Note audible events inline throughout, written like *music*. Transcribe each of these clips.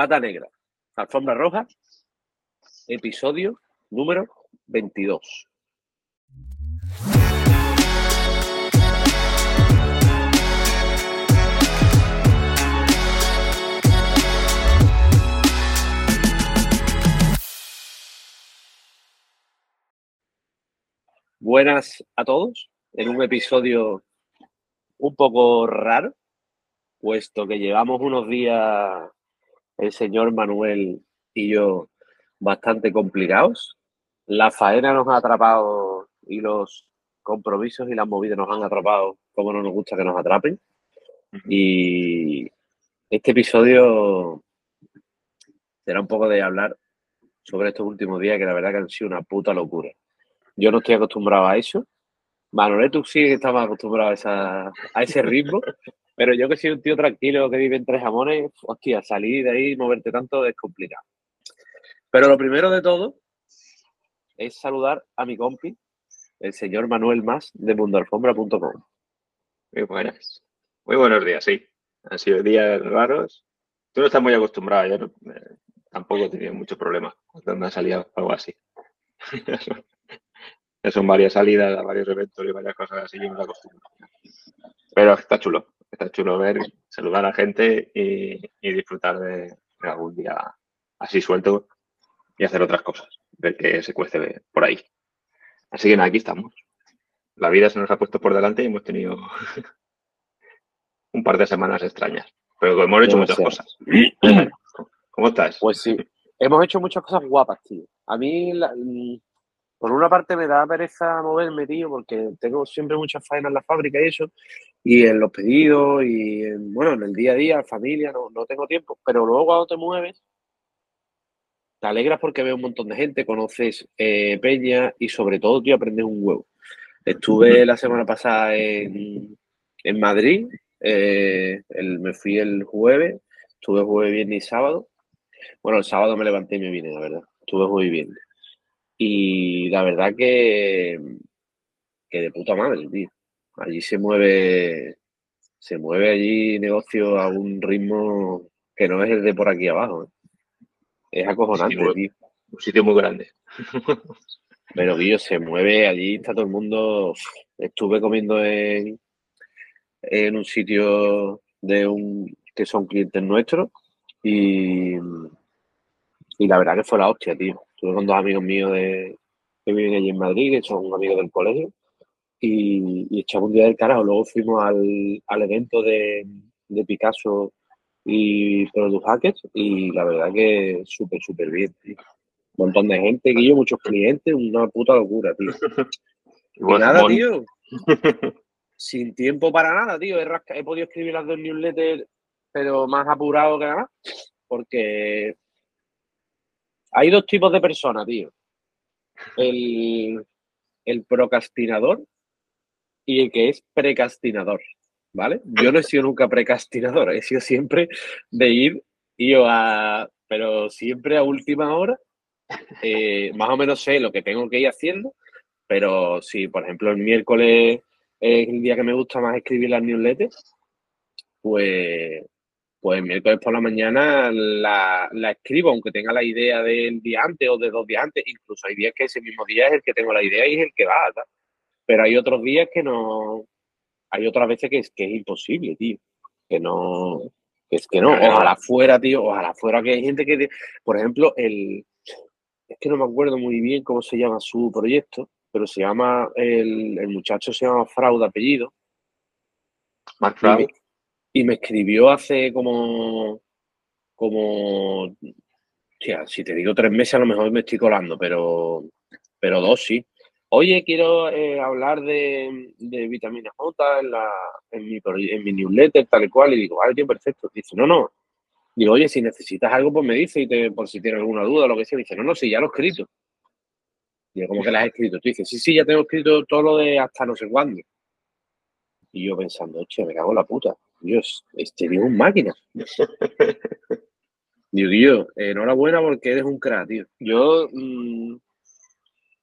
Pata Negra, Alfombra Roja, episodio número 22. Buenas a todos en un episodio un poco raro, puesto que llevamos unos días el señor Manuel y yo bastante complicados. La faena nos ha atrapado y los compromisos y las movidas nos han atrapado como no nos gusta que nos atrapen. Y este episodio será un poco de hablar sobre estos últimos días que la verdad que han sido una puta locura. Yo no estoy acostumbrado a eso. Manuel, tú sí que estabas acostumbrado a, esa, a ese ritmo, *laughs* pero yo que soy un tío tranquilo que vive en tres jamones, hostia, salir de ahí y moverte tanto es complicado. Pero lo primero de todo es saludar a mi compi, el señor Manuel Más de mundoalfombra.com. Muy buenas. Muy buenos días, sí. Han sido días raros. Tú no estás muy acostumbrado, yo eh, tampoco he tenido mucho problema cuando me ha salido algo así. *laughs* son varias salidas, varios eventos y varias cosas así, yo me acostumbro. Pero está chulo, está chulo ver, saludar a la gente y, disfrutar de, algún día así suelto y hacer otras cosas, ver que se cuece por ahí. Así que nada, aquí estamos. La vida se nos ha puesto por delante y hemos tenido *laughs* un par de semanas extrañas, pero hemos hecho muchas cosas. *clears throat* ¿Cómo estás? Pues sí, hemos hecho muchas cosas guapas, tío. A mí por una parte me da pereza moverme, tío, porque tengo siempre muchas faenas en la fábrica y eso, y en los pedidos, y en, bueno, en el día a día, familia, no, no tengo tiempo, pero luego cuando te mueves, te alegras porque ves un montón de gente, conoces eh, Peña y sobre todo, tío, aprendes un huevo. Estuve la semana pasada en, en Madrid, eh, me fui el jueves, estuve jueves, viernes y sábado. Bueno, el sábado me levanté y me vine, la verdad. Estuve muy bien. Y la verdad que, que de puta madre, tío. Allí se mueve, se mueve allí negocio a un ritmo que no es el de por aquí abajo. ¿eh? Es acojonante, tío. Un sitio muy grande. *laughs* Pero, tío, se mueve, allí está todo el mundo. Estuve comiendo en, en un sitio de un que son clientes nuestros y, y la verdad que fue la hostia, tío. Estuve con dos amigos míos de, que viven allí en Madrid, que son amigos del colegio, y, y echamos un día del carajo. Luego fuimos al, al evento de, de, Picasso y Product Hackers, y la verdad que súper, súper bien, tío. Un montón de gente, Guillo, muchos clientes, una puta locura, tío. *laughs* Y nada, tío. *laughs* Sin tiempo para nada, tío. He, he podido escribir las dos newsletters, pero más apurado que nada, porque hay dos tipos de personas, tío. El, procrastinador y el que es precastinador, ¿vale? Yo no he sido nunca precastinador, he sido siempre de ir y a, pero siempre a última hora. Eh, más o menos sé lo que tengo que ir haciendo, pero si, por ejemplo, el miércoles es el día que me gusta más escribir las newsletters, pues pues miércoles por la mañana la, escribo, aunque tenga la idea del día antes o de dos días antes. Incluso hay días que ese mismo día es el que tengo la idea y es el que va. Pero hay otros días que no. Hay otras veces que es, que es imposible, tío. Que no. es que no. Ojalá fuera, tío. Ojalá fuera que hay gente que. Por ejemplo, el. Es que no me acuerdo muy bien cómo se llama su proyecto, pero se llama. El, el muchacho se llama Fraude apellido. Mark y me escribió hace como, como, si te digo tres meses a lo mejor me estoy colando, pero, pero dos sí. Oye, quiero eh, hablar de, de, vitamina J en, la, en, mi, en mi newsletter, tal y cual, y digo, vale, tío, perfecto. Dice, no, no. Digo, oye, si necesitas algo, pues me dice, y te, por si tienes alguna duda o lo que sea. Dice, no, no, sí, ya lo he escrito. Digo, ¿cómo que lo has escrito? Tú dices, sí, sí, ya tengo escrito todo lo de hasta no sé cuándo. Y yo pensando, hostia, me cago en la puta. Dios, este tío es un máquina. *laughs* Dios, tío, enhorabuena porque eres un crack, tío. Yo, mm,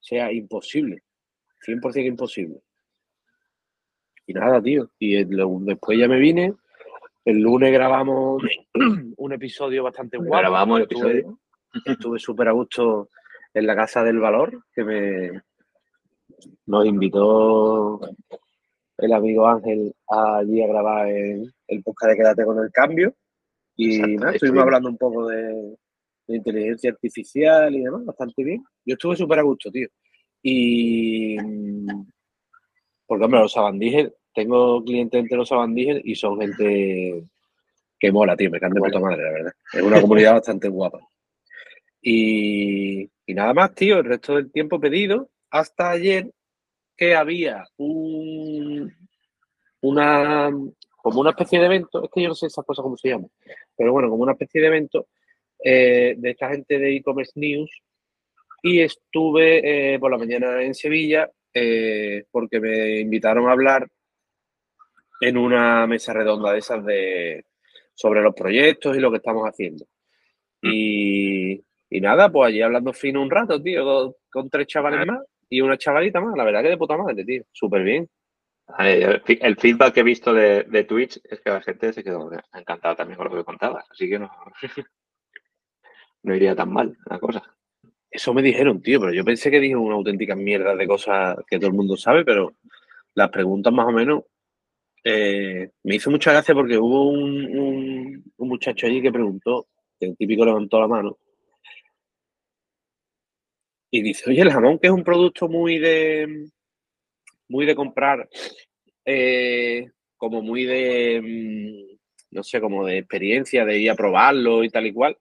sea, imposible. 100% imposible. Y nada, tío. Y después ya me vine, El lunes grabamos *clears throat* un episodio bastante guapo. Grabamos el Estuve- episodio. Estuve súper a gusto en la Casa del Valor, que me nos invitó el amigo Ángel allí a grabar el, el podcast de Quédate con el Cambio. Y nada, estuvimos. hablando un poco de, de inteligencia artificial y demás, bastante bien. Yo estuve súper a gusto, tío. Y mm, porque, hombre, los sabandíes, tengo clientes entre los sabandíes y son gente que mola, tío, me caen de puta madre, la verdad. Es una comunidad bastante guapa. Y, y nada más, tío, el resto del tiempo pedido hasta ayer que había un, una, como una especie de evento, es que yo no sé esas cosas cómo se llaman, pero bueno, como una especie de evento eh, de esta gente de e-commerce news y estuve eh, por la mañana en Sevilla eh, porque me invitaron a hablar en una mesa redonda de esas de sobre los proyectos y lo que estamos haciendo. Y, y nada, pues allí hablando fino un rato, tío, con, con tres chavales más y una chavalita más. La verdad que de puta madre, tío. Súper bien. El feedback que he visto de, de Twitch es que la gente se quedó encantada también con lo que contabas, así que no, *laughs* no iría tan mal la cosa. Eso me dijeron, tío, pero yo pensé que dije una auténtica mierda de cosas que todo el mundo sabe, pero las preguntas más o menos eh, me hizo mucha gracia porque hubo un, un- muchacho allí que preguntó, que el típico levantó la mano, y dice, oye, el jamón que es un producto muy de muy de comprar, eh, como muy de mm, no sé, como de experiencia, de ir a probarlo y tal y cual.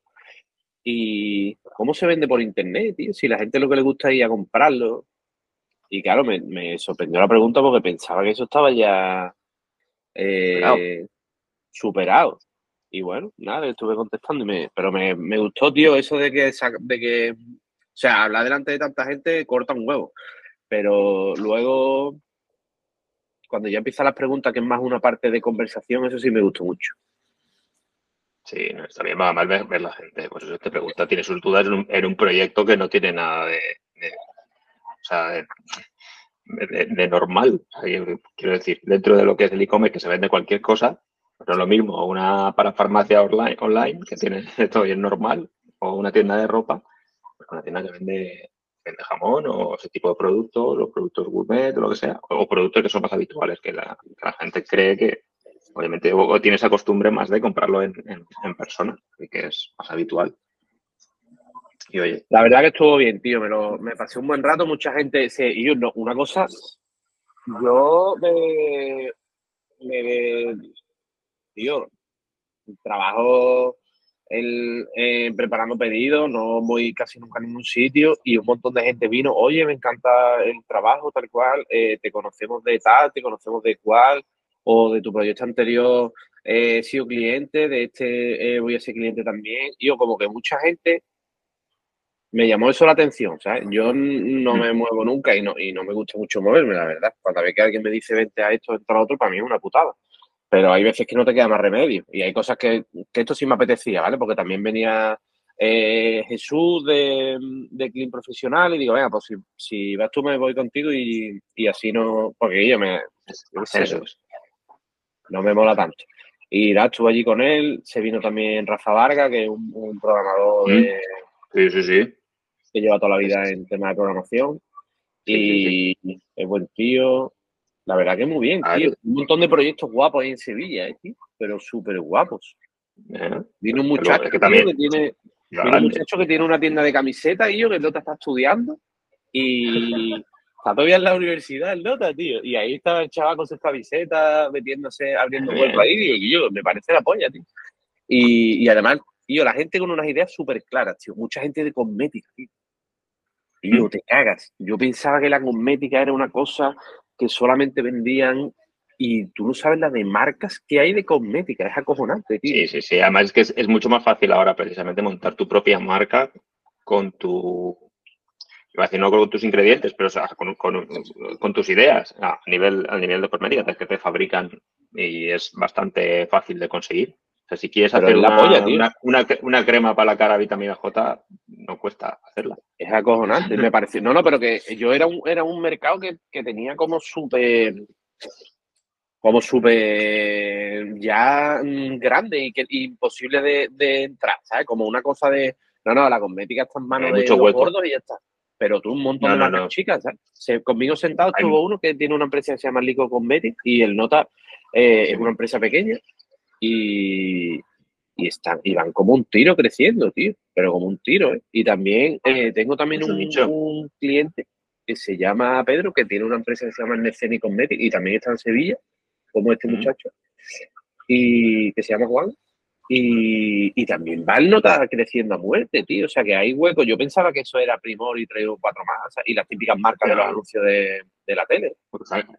Y cómo se vende por internet, tío, si la gente lo que le gusta es ir a comprarlo. Y claro, me, me sorprendió la pregunta porque pensaba que eso estaba ya eh, Superado. superado. Y bueno, nada, estuve contestando, y me, pero me, me gustó, tío, eso de que, de que, o sea, hablar delante de tanta gente corta un huevo. Pero luego, cuando ya empiezan las preguntas, que es más una parte de conversación, eso sí me gustó mucho. Sí, no, está bien, va mal ver, la gente, pues eso te pregunta, tiene sus dudas en un, proyecto que no tiene nada de, o sea, de, normal. Quiero decir, dentro de lo que es el e-commerce, que se vende cualquier cosa, es lo mismo una parafarmacia online, online que tiene *laughs* todo es normal, o una tienda de ropa, pues una tienda que vende, vende jamón o ese tipo de productos, los productos gourmet o lo que sea, o productos que son más habituales, que la, que la gente cree que, obviamente, o, o tiene esa costumbre más de comprarlo en, en- en persona, que es más habitual. Y oye, La verdad que estuvo bien, tío. Me, lo, me pasé un buen rato. Mucha gente. Y yo, no, una cosa. Yo me. me tío, trabajo en preparando pedidos, no voy casi nunca a ningún sitio. Y un montón de gente vino. Oye, me encanta el trabajo, tal cual. eh, te conocemos de tal, te conocemos de cual. O de tu proyecto anterior eh, he sido cliente, de este eh, voy a ser cliente también. Y yo, como que mucha gente me llamó eso la atención, ¿sabes? Yo no me muevo nunca y no, y no me gusta mucho moverme, la verdad. Cuando ve que alguien me dice vente a esto, vente a otro, para mí es una putada. Pero hay veces que no te queda más remedio. Y hay cosas que, que esto sí me apetecía, ¿vale? Porque también venía eh, Jesús de, de Clean Profesional y digo, venga, pues si, si vas tú me voy contigo y, y así no... Porque yo me qué sé, eso es. No me mola tanto. Y nada, estuve allí con él, se vino también Rafa Varga, que es un, un programador Mm. de, Sí, sí, sí. que lleva toda la vida en tema de programación. Sí, y es buen tío. La verdad que muy bien, Ah, tío. sí. Un montón de proyectos guapos ahí en Sevilla, ¿eh, tío? Pero súper guapos. ¿Eh? Viene un muchacho es que tío, también- que tiene, viene un muchacho que tiene una tienda de camisetas y yo que el Dota está estudiando y *laughs* está todavía en la universidad el Dota, tío. Y ahí estaba el chaval con sus camisetas, metiéndose, abriendo hueco ahí, digo, y yo, me parece la polla, tío. Y, y además, tío, la gente con unas ideas súper claras, tío. Mucha gente de cosmética, tío. Tío, te cagas. Yo pensaba que la cosmética era una cosa que solamente vendían y tú no sabes la de marcas que hay de cosmética. Es acojonante, tío. Sí, sí, sí. Además es que es, es mucho más fácil ahora precisamente montar tu propia marca con tu, iba a decir no con tus ingredientes, pero o sea, con, con- con tus ideas a nivel, a nivel de cosmética, que te fabrican y es bastante fácil de conseguir. O sea, si quieres Pero hacer una, polla, una, una, una crema para la cara vitamina J, no cuesta hacerla. Es acojonante, me pareció. No, no, pero que yo era un, era un mercado que, que tenía como súper. como súper ya grande y que imposible de, de, entrar, ¿sabes? Como una cosa de, no, no, la cosmética está en manos de los gordos y ya está. Pero tú un montón de marcas chicas, ¿sabes? conmigo sentado estuvo uno que tiene una empresa que se llama Lico Cosmetics y el Nota eh, es una empresa pequeña y, y, están, y van como un tiro creciendo, tío, pero como un tiro, ¿eh? Y también eh, tengo también un, un, cliente que se llama Pedro, que tiene una empresa que se llama Neceni Cosmetics y también está en Sevilla, como este muchacho, y que se llama Juan, y, también Val no está creciendo a muerte, tío. O sea, que hay huecos. Yo pensaba que eso era Primor y traigo cuatro más. y las típicas marcas de los anuncios de, la tele.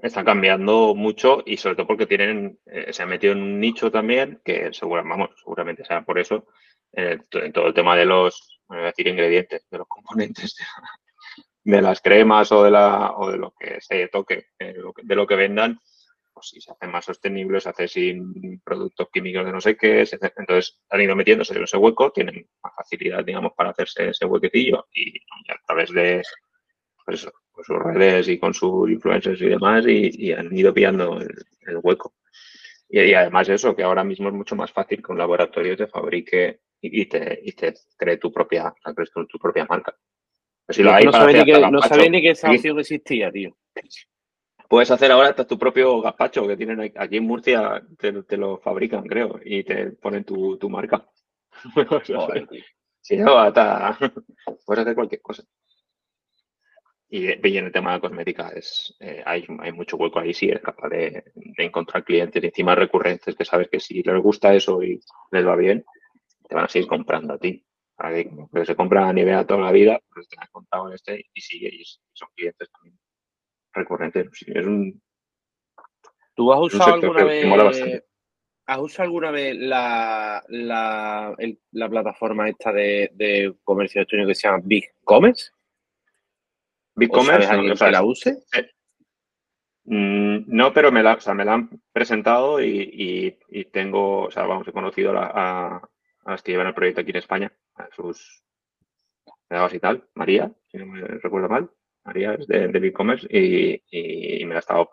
Están cambiando mucho y sobre todo porque tienen, eh, se han metido en un nicho también que seguramente, seguramente sea por eso, en, todo el tema de los, voy a decir ingredientes, de los componentes *laughs* de, las cremas o de, la, o de lo que se toque, eh, de lo que vendan pues si se hace más sostenible, se hace sin productos químicos de no sé qué, entonces han ido metiéndose en ese hueco, tienen más facilidad, digamos, para hacerse ese huequecillo y, a través de pues sus redes y con sus influencers y demás y, han ido pillando el, hueco. Y, además eso, que ahora mismo es mucho más fácil que un laboratorio te fabrique y, te, y te cree tu propia, tu, propia marca. No, sabía ni, que, no ni que esa opción existía, tío. Puedes hacer ahora hasta tu propio gazpacho que tienen aquí en Murcia, te, lo fabrican, creo, y te ponen tu, marca. *laughs* Si no, hasta *laughs* puedes hacer cualquier cosa. Y, en el tema de cosmética es, eh, hay, hay, mucho hueco ahí si eres capaz de, encontrar clientes y encima recurrentes que sabes que si les gusta eso y les va bien, te van a seguir comprando a ti. que se compra a nivel a toda la vida, pues te han contado este y sigue y son clientes también recurrente. es un, ¿Tú has usado alguna vez? ¿Has usado alguna vez la, la, la plataforma esta de, de, comercio electrónico que se llama Big Commerce? ¿Big Commerce? ¿Alguien que la use? Mm, no, pero me la, o sea, me la han presentado y, y, tengo, o sea, vamos, he conocido a, a, las que llevan el proyecto aquí en España, a sus y tal, María, si no me recuerdo mal. María es de, de e-commerce y, me la estado,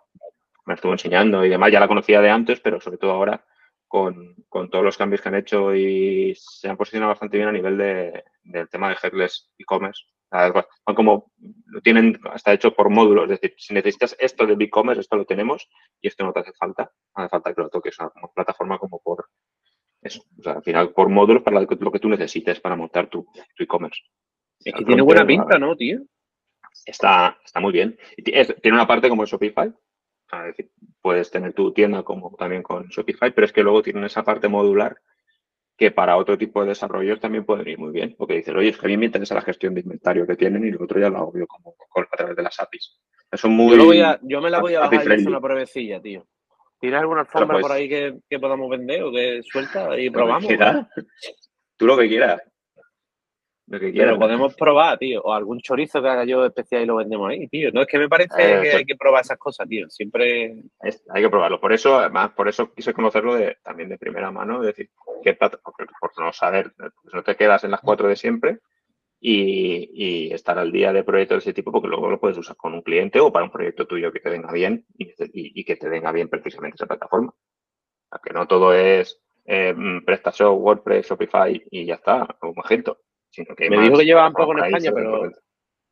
me estuvo enseñando y demás. Ya la conocía de antes, pero sobre todo ahora con, todos los cambios que han hecho y se han posicionado bastante bien a nivel de, del tema de headless e-commerce. Como lo tienen hasta hecho por módulos, es decir, si necesitas esto de e-commerce, esto lo tenemos y esto no te hace falta. hace falta que lo toques a una plataforma como por eso. O sea, al final, por módulos para lo que, tú necesites para montar tu e-commerce. es que tiene buena pinta, ¿no, tío? Está, está muy bien. tiene una parte como Shopify, es decir, puedes tener tu tienda como también con Shopify, pero es que luego tienen esa parte modular que para otro tipo de desarrollos también puede ir muy bien. Porque dices, oye, es que a mí me interesa la gestión de inventario que tienen y lo otro ya lo hago yo como, a través de las APIs. Eso muy, yo, voy a, yo me la voy a bajar y hacer una pruebecilla, tío. ¿Tienes alguna alfombra por ahí que, que, podamos vender o que suelta y probamos? Tú lo que quieras. Lo que Pero podemos probar, tío. O algún chorizo que haga yo especial y lo vendemos ahí, tío. No es que me parece eh, que hay que probar esas cosas, tío. Siempre. hay que probarlo. Por eso, además, por eso quise conocerlo de, también de primera mano. Es decir, qué por no saber, pues no te quedas en las cuatro de siempre y, estar al día de proyectos de ese tipo, porque luego lo puedes usar con un cliente o para un proyecto tuyo que te venga bien y, que te venga bien precisamente esa plataforma. O sea, que no todo es eh, PrestaShop, WordPress, Shopify y ya está, o Magento me dijo que llevaban poco en España, pero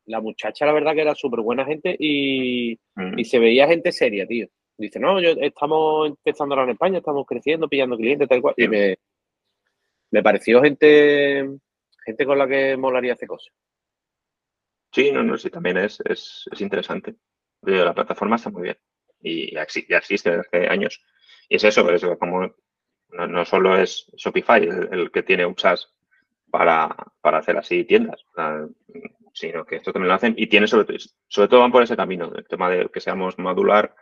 la muchacha, la verdad, que era súper buena gente y, se veía gente seria, tío. Dice, no, yo estamos empezando ahora en España, estamos creciendo, pillando clientes, tal cual. Y me, me pareció gente, gente con la que molaría hacer cosas. Sí, no, no, sí, también es, es, interesante. La plataforma está muy bien y ya, existe desde hace años. Y es eso, eso como no, solo es Shopify el, el que tiene un SaaS para, para hacer así tiendas, sino que esto también lo hacen y tiene sobre, sobre todo van por ese camino, el tema de que seamos modular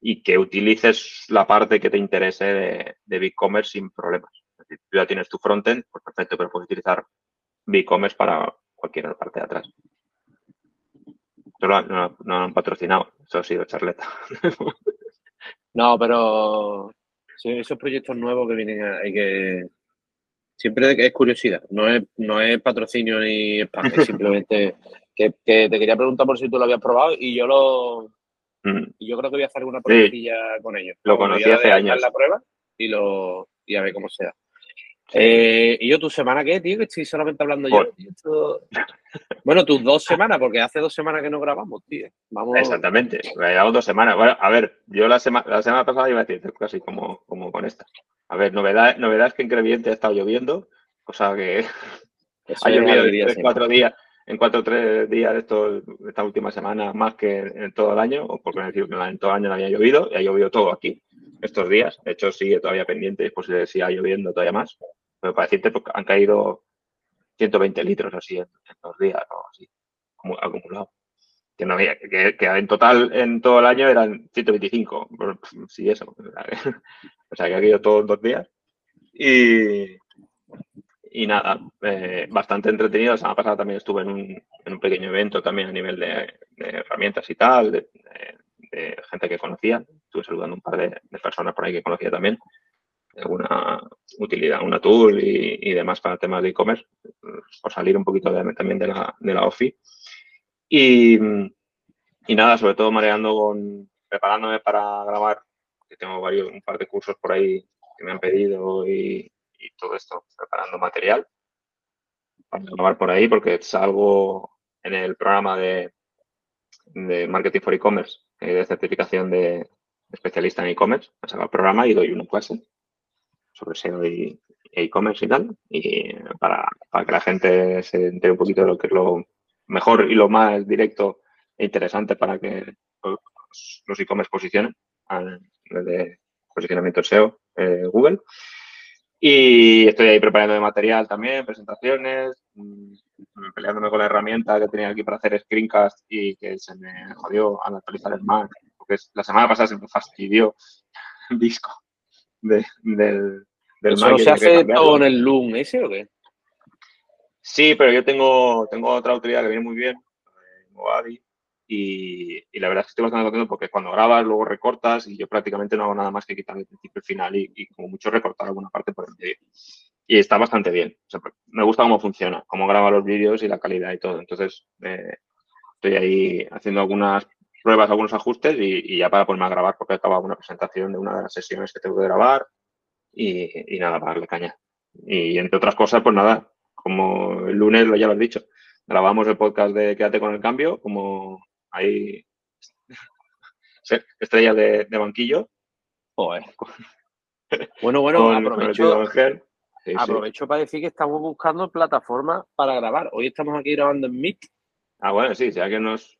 y que utilices la parte que te interese de, de BigCommerce sin problemas. Tú ya tienes tu frontend, pues perfecto, pero puedes utilizar BigCommerce para cualquier parte de atrás. No, no, han patrocinado, eso ha sido charleta. *laughs* no, pero esos proyectos nuevos que vienen hay que Siempre es curiosidad, no es, no es patrocinio ni spam, es simplemente *laughs* que, te quería preguntar por si tú lo habías probado y yo lo, Mm. Y yo creo que voy a hacer una pruebilla con ellos. Lo conocí hace años. la prueba y, lo, y a ver cómo sea. Eh, ¿Y yo tu semana qué, tío? Que estoy solamente hablando yo. Bueno, tus dos semanas, porque hace dos semanas que no grabamos, tío. Vamos... Exactamente, llevamos dos semanas. Bueno, a ver, yo la, semana la semana pasada iba a decir casi como, como con esta. A ver, novedad, novedad es que en Creviente ha estado lloviendo, cosa que *laughs* ha llovido tres, cuatro días, en cuatro o tres días esto, esta última semana más que en todo el año, o por decir que en todo el año no había llovido, y ha llovido todo aquí estos días. De hecho, sigue todavía pendiente, es posible que siga lloviendo todavía más. Pero para decirte, han caído 120 litros así en, dos días, o así, acumulado. Que, no había, que, en total en todo el año eran 125, sí, eso. *laughs* O sea, que ha caído todo en dos días. Y, y nada, eh, bastante entretenido. La semana pasada también estuve en un, en un pequeño evento también a nivel de, herramientas y tal, de, gente que conocía. Estuve saludando un par de, personas por ahí que conocía también. Alguna utilidad, una tool y, demás para temas de e-commerce, por salir un poquito también de la, de la OFI. Y, y nada, sobre todo mareando con, preparándome para grabar, que tengo varios, un par de cursos por ahí que me han pedido y, y todo esto, preparando material para grabar por ahí, porque salgo en el programa de, de Marketing for E-Commerce, de certificación de especialista en e-commerce. Salgo el programa y doy una clase sobre SEO y e-commerce y tal, y para, para, que la gente se entere un poquito de lo que es lo mejor y lo más directo e interesante para que los e-commerce posicionen de posicionamiento SEO eh, Google. Y estoy ahí preparando de material también, presentaciones, mm, peleándome con la herramienta que tenía aquí para hacer screencast y que se me jodió al actualizar el Mac, porque la semana pasada se me fastidió el disco del, del Mac. se hace todo en el Loom ese o qué? Sí, pero yo tengo, tengo otra utilidad que viene muy bien, Movavi, y, la verdad es que estoy bastante contento porque cuando grabas, luego recortas y yo prácticamente no hago nada más que quitar el principio y el final y, como mucho recortar alguna parte por el medio. Y está bastante bien. me gusta cómo funciona, cómo graba los vídeos y la calidad y todo. Entonces, eh, estoy ahí haciendo algunas pruebas, algunos ajustes y, ya para ponerme a grabar porque acaba una presentación de una de las sesiones que tengo que grabar y, nada, para darle caña. Y entre otras cosas, pues nada, como el lunes, lo ya lo has dicho, grabamos el podcast de Quédate con el cambio, como hay estrellas de, banquillo. Bueno, bueno, aprovecho, aprovecho para decir que estamos buscando plataformas para grabar. Hoy estamos aquí grabando en Meet. Ah, bueno, sí, si alguien nos...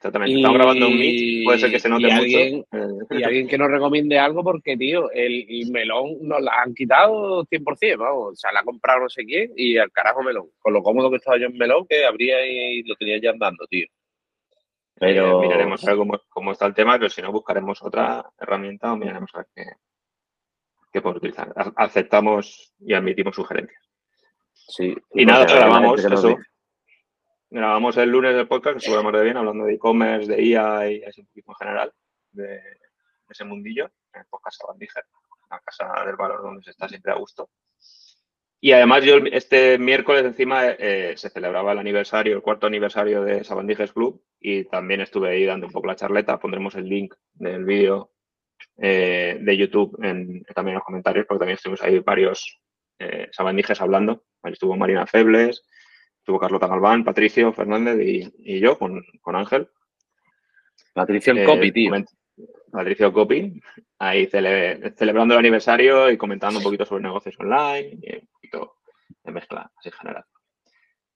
Exactamente, estamos grabando en Meet, puede ser que se note y mucho. Y *laughs* alguien que nos recomiende algo porque, tío, el, melón nos la han quitado 100%, vamos. O sea, la ha comprado no sé quién y al carajo melón. Con lo cómodo que estaba yo en melón, que habría y lo tenía ya andando, tío. Pero... miraremos a ver cómo, está el tema, pero si no, buscaremos otra herramienta o miraremos a ver qué, podemos utilizar. Aceptamos y admitimos sugerencias. Sí. Y nada, grabamos eso. Grabamos el lunes del podcast, que estuvo *laughs* de bien, hablando de e-commerce, de IA y así un poquito en general, de, ese mundillo, en el podcast Sabandíger, la casa del valor donde se está siempre a gusto. Y además yo este miércoles encima eh, se celebraba el aniversario, el cuarto aniversario de Sabandijes Club y también estuve ahí dando un poco la charleta. Pondremos el link del vídeo eh, de YouTube en, también en los comentarios porque también estuvimos ahí varios eh, Sabandijes hablando. Ahí estuvo Marina Febles, estuvo Carlota Galván, Patricio Fernández y, yo con, Ángel. Patricio el copy, tío. Patricio Copy, ahí celebrando el aniversario y comentando un poquito sobre negocios online y un poquito de mezcla así en general.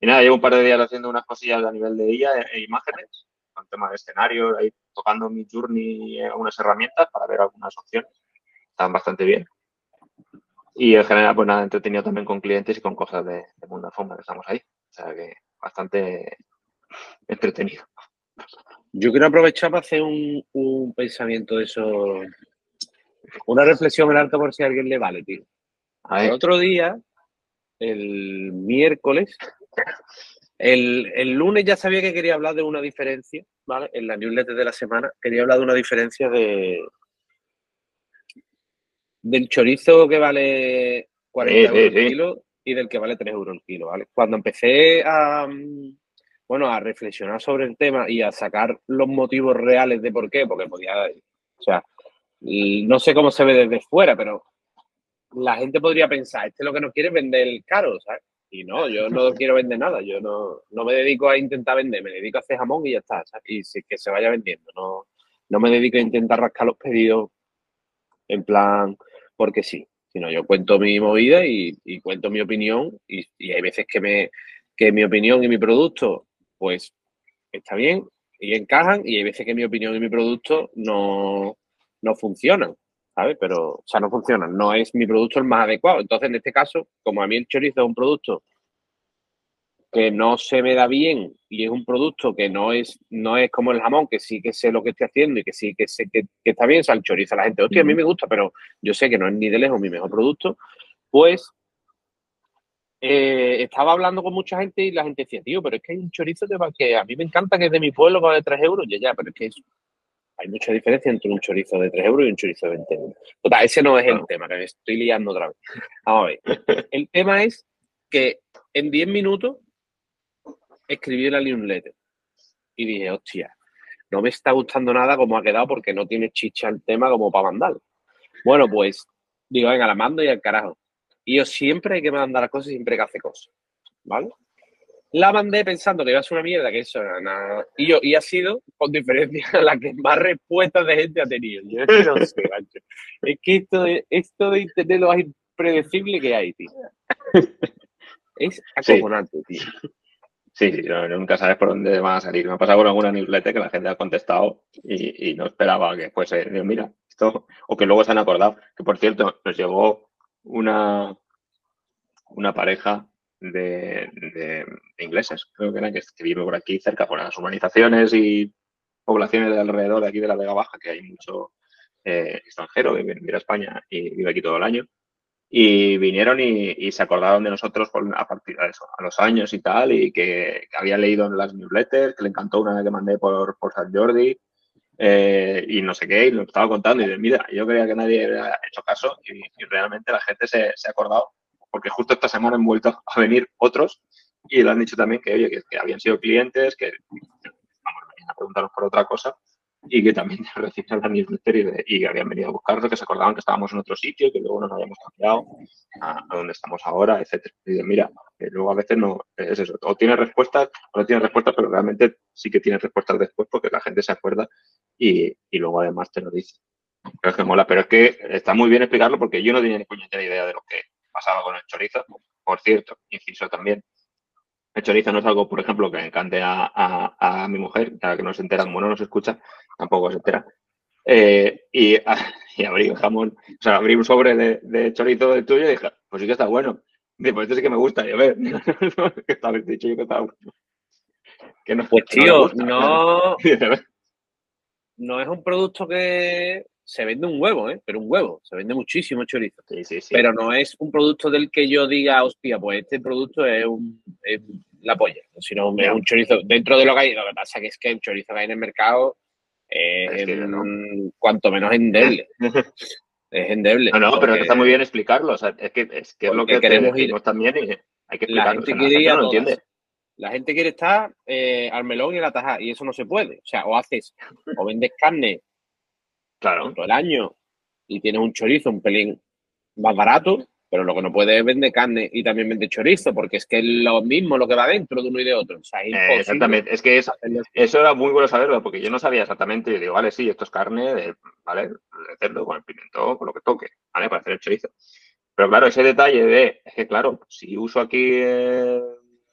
Y nada, llevo un par de días haciendo unas cosillas a nivel de IA e, imágenes, con tema de escenario, ahí tocando mi journey algunas herramientas para ver algunas opciones. Están bastante bien. Y en general, pues nada, entretenido también con clientes y con cosas de, de mundo forma que estamos ahí. O sea que bastante entretenido. Yo quiero aprovechar para hacer un, pensamiento de eso. Una reflexión en alto por si a alguien le vale, tío. El otro día, el miércoles, el, lunes ya sabía que quería hablar de una diferencia, ¿vale? En la newsletter de la semana quería hablar de una diferencia de del chorizo que vale 40 euros el kilo y del que vale 3 euros el kilo, ¿vale? Cuando empecé a, bueno, a reflexionar sobre el tema y a sacar los motivos reales de por qué, porque podía, o sea, no sé cómo se ve desde fuera, pero la gente podría pensar, este lo que no quiere es vender caro, ¿sabes? Y no, yo no *laughs* quiero vender nada, yo no, no me dedico a intentar vender, me dedico a hacer jamón y ya está, ¿sabes? Y que se vaya vendiendo, no, no me dedico a intentar rascar los pedidos en plan, porque sí, sino yo cuento mi movida y, cuento mi opinión y, hay veces que, me, que mi opinión y mi producto pues está bien y encajan y hay veces que mi opinión y mi producto no, no funcionan, ¿sabes? Pero, o sea, no funcionan, no es mi producto el más adecuado. Entonces, en este caso, como a mí el chorizo es un producto que no se me da bien y es un producto que no es, no es como el jamón, que sí que sé lo que estoy haciendo y que sí que sé que, está bien, o sea, el chorizo a la gente, hostia, a mí me gusta, pero yo sé que no es ni de lejos mi mejor producto, pues eh, estaba hablando con mucha gente y la gente decía, tío, pero es que hay un chorizo que, que a mí me encanta, que es de mi pueblo, que vale 3 euros, y ya, pero es que hay mucha diferencia entre un chorizo de 3 euros y un chorizo de 20 euros. Total, ese no es el tema, que me estoy liando otra vez. Vamos a ver. El tema es que en 10 minutos escribí la newsletter y dije, hostia, no me está gustando nada como ha quedado porque no tiene chicha el tema como para mandar. Bueno, pues digo, venga, la mando y al carajo. Y yo siempre hay que mandar las cosas siempre que hace cosas, ¿vale? La mandé pensando que iba a ser una mierda, que eso era nada. Y yo, y ha sido, con diferencia, *laughs* la que más respuestas de gente ha tenido. Yo es que no sé, *laughs* Es que esto de, esto de internet lo más impredecible que hay, tío. *laughs* Es acojonante, tío. Sí, nunca sabes por dónde van a salir. Me ha pasado con alguna newsletter que la gente ha contestado y, no esperaba que fuese, mira, esto, o que luego se han acordado. Que por cierto, nos llegó una, una pareja de, ingleses, creo que eran, que, que vive por aquí cerca, por las urbanizaciones y poblaciones de alrededor de aquí de la Vega Baja, que hay mucho eh, extranjero que viene a España y vive aquí todo el año. Y vinieron y, se acordaron de nosotros a partir de eso, a los años y tal, y que, había leído en las newsletters, que le encantó una que mandé por, por San Jordi, eh, y no sé qué, y lo estaba contando, y de mira, yo creía que nadie había hecho caso, y, realmente la gente se, ha acordado, porque justo esta semana han vuelto a venir otros, y le han dicho también que, oye, que, habían sido clientes, que vamos a preguntarnos por otra cosa, y que también *laughs* recibían la newsletter y, y, habían venido a buscarnos, que se acordaban que estábamos en otro sitio, que luego nos habíamos cambiado a, donde estamos ahora, etcétera. Y mira, luego a veces no es eso, o tiene respuestas o no tiene respuestas, pero realmente sí que tiene respuestas después porque la gente se acuerda y, y luego además te lo dice. Pero es que mola, pero es que está muy bien explicarlo porque yo no tenía ni puñetera idea de lo que pasaba con el chorizo. Por cierto, inciso también, el chorizo no es algo, por ejemplo, que encante a, a, mi mujer, ya que no se entera, como no nos escucha, tampoco se entera. Eh, y, *laughs* y, abrí un jamón, o sea, abrí un sobre de, de chorizo del tuyo y dije, pues sí que está bueno. Dice, pues este sí que me gusta. Y a ver, *laughs* que estaba dicho yo que estaba bueno. Que no, pues tío, no, *laughs* no es un producto que se vende un huevo, ¿eh? Pero un huevo, se vende muchísimo chorizo. Sí, sí, sí. Pero no es un producto del que yo diga, hostia, pues este producto es, un, es la polla, sino es un chorizo. Dentro de lo que hay, lo que pasa que es que el chorizo que hay en el mercado es, cuanto menos endeble. *laughs* es endeble. No, no, pero está muy bien explicarlo. O sea, es que es, que es lo que queremos ir también y hay que explicarlo. La gente, quiere no entiende. La gente quiere estar eh, al melón y la taja y eso no se puede. O sea, o haces, o vendes carne claro. todo el año y tienes un chorizo un pelín más barato, pero lo que no puede es vender carne y también vender chorizo, porque es que es lo mismo lo que va dentro de uno y de otro. Eh, exactamente, es que eso era muy bueno saberlo, porque yo no sabía exactamente, y digo, vale, sí, esto es carne, de, ¿vale? De cerdo, con el pimiento, con lo que toque, ¿vale? Para hacer el chorizo. Pero claro, ese detalle de, es que claro, si uso aquí el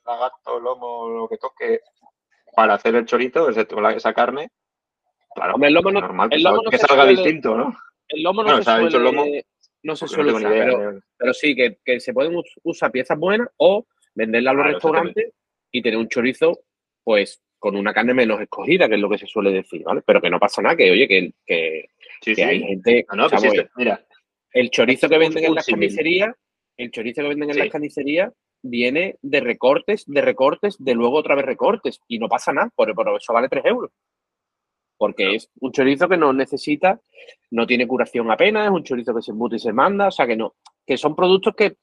lagarto, lomo, lo que toque, para hacer el chorizo, esa carne, claro, el lomo no, normal que, salga distinto, ¿no? El lomo no, se suele no se suele usar, pero, sí, que, se pueden usar piezas buenas o venderla a los restaurantes y tener un chorizo, pues, con una carne menos escogida, que es lo que se suele decir, ¿vale? Pero que no pasa nada, que oye, que, que, hay gente. No, no, mira. El chorizo que venden en las carnicerías, el chorizo que venden en las carnicerías viene de recortes, de recortes, de luego otra vez recortes, y no pasa nada, por, por eso vale 3 euros porque es un chorizo que no necesita, no tiene curación apenas, es un chorizo que se embute y se manda, o sea que no, que son productos que,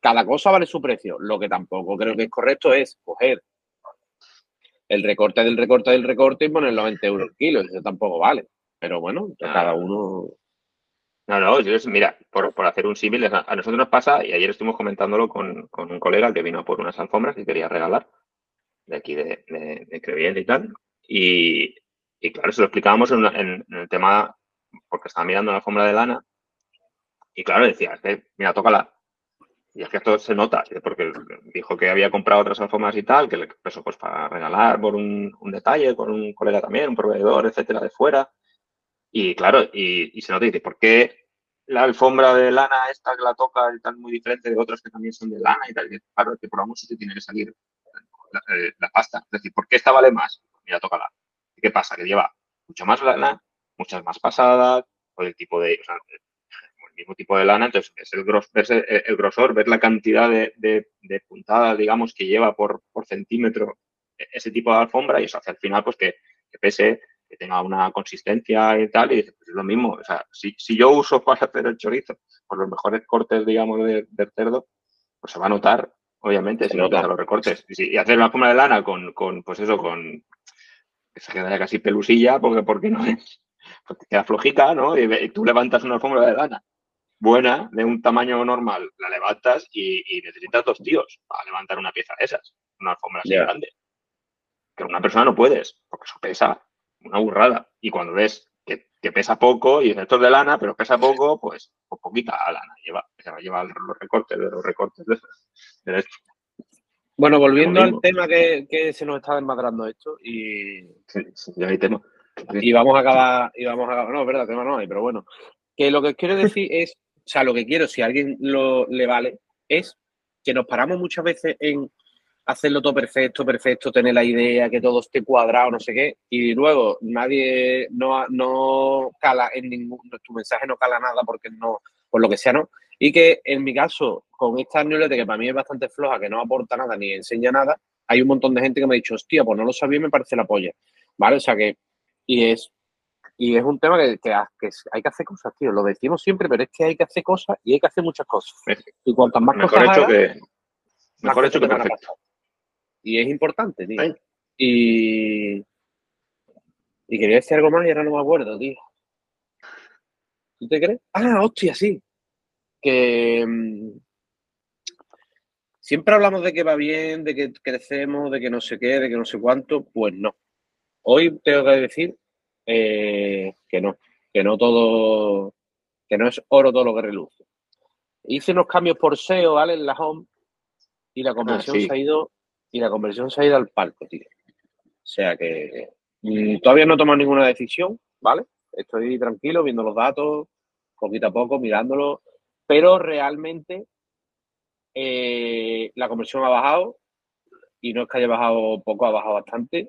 cada cosa vale su precio. Lo que tampoco creo que es correcto es coger el recorte del recorte del recorte y ponerlo a 20 euros el kilo. Eso tampoco vale. Pero bueno, cada uno. No, no, mira, por, hacer un símil, a, nosotros nos pasa, y ayer estuvimos comentándolo con, un colega que vino por unas alfombras que quería regalar, de aquí de, de, y tal. Y, claro, se lo explicábamos en, el tema, porque estaba mirando la alfombra de lana, y claro, decía, mira, tócala. Y es que esto se nota, porque dijo que había comprado otras alfombras y tal, que le eso pues para regalar por un, detalle, con un colega también, un proveedor, etcétera, de fuera. Y claro, y, se nota y dice, ¿por qué la alfombra de lana esta que la toca es tan muy diferente de otras que también son de lana y tal? Y claro, que por algún sitio tiene que salir eh, la, pasta. Es decir, ¿por qué esta vale más? Mira, tócala. ¿Y qué pasa? Que lleva mucho más lana, muchas más pasadas, o el tipo de, o sea, el mismo tipo de lana, entonces es el, el, grosor, ver la cantidad de, de, puntadas, digamos, que lleva por, por centímetro e, ese tipo de alfombra y eso hace al final pues que, que pese tenga una consistencia y tal, y pues es lo mismo. O sea, si, yo uso para hacer el chorizo, por los mejores cortes, digamos, del cerdo, pues se va a notar, obviamente, si notas los recortes. Y, hacer una fuma de lana con, con, pues eso, con que se queda casi pelusilla, porque, porque no es, porque queda flojita, ¿no? Y, tú levantas una alfombra de lana buena, de un tamaño normal, la levantas y, necesitas dos tíos para levantar una pieza de esas, una alfombra así grande. Que una persona no puedes, porque eso pesa una burrada. Y cuando ves que, pesa poco y esto es de lana, pero pesa poco, pues, pues poquita lana lleva. Lleva los recortes de los recortes de, esto. Bueno, volviendo al tema que, se nos está desmadrando esto y... ya hay tema. Y vamos a acabar, y vamos a no, es verdad, tema no hay, pero bueno. Que lo que quiero decir es, o sea, lo que quiero, si a alguien lo, le vale, es que nos paramos muchas veces en hacerlo todo perfecto, perfecto, tener la idea, que todo esté cuadrado, no sé qué, y luego nadie, no, no cala en ningún, tu mensaje no cala nada porque no, por lo que sea, ¿no? Y que en mi caso, con esta newsletter que para mí es bastante floja, que no aporta nada ni enseña nada, hay un montón de gente que me ha dicho, hostia, pues no lo sabía y me parece la polla, ¿vale? O sea que, y es, y es un tema que, que, hay que hacer cosas, tío, lo decimos siempre, pero es que hay que hacer cosas y hay que hacer muchas cosas. Y cuantas más mejor cosas hecho que, mejor hecho que perfecto. Y es importante, tío. Y. Y quería decir algo más y ahora no me acuerdo, tío. ¿Tú te crees? Ah, hostia, sí. Que. Mm, siempre hablamos de que va bien, de que crecemos, de que no sé qué, de que no sé cuánto. Pues no. Hoy tengo que decir eh, que no. Que no todo. Que no es oro todo lo que reluce. Hice unos cambios por SEO, ¿vale? En la home. Y la ah, conversión se ha ido y la conversión se ha ido al palco, tío. O sea que mm, todavía no he tomado ninguna decisión, ¿vale? Estoy tranquilo viendo los datos, poquito a poco, mirándolo, pero realmente eh, la conversión ha bajado y no es que haya bajado poco, ha bajado bastante.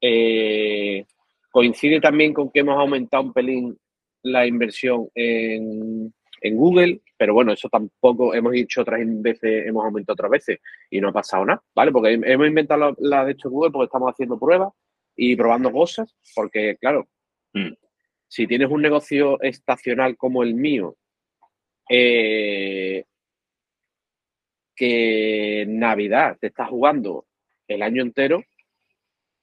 Eh, coincide también con que hemos aumentado un pelín la inversión en, en Google, pero bueno, eso tampoco hemos dicho otras veces, hemos aumentado otras veces y no ha pasado nada, ¿vale? Porque hemos inventado la, de hecho Google porque estamos haciendo pruebas y probando cosas, porque claro, mm. si tienes un negocio estacional como el mío, eh, que Navidad te está jugando el año entero,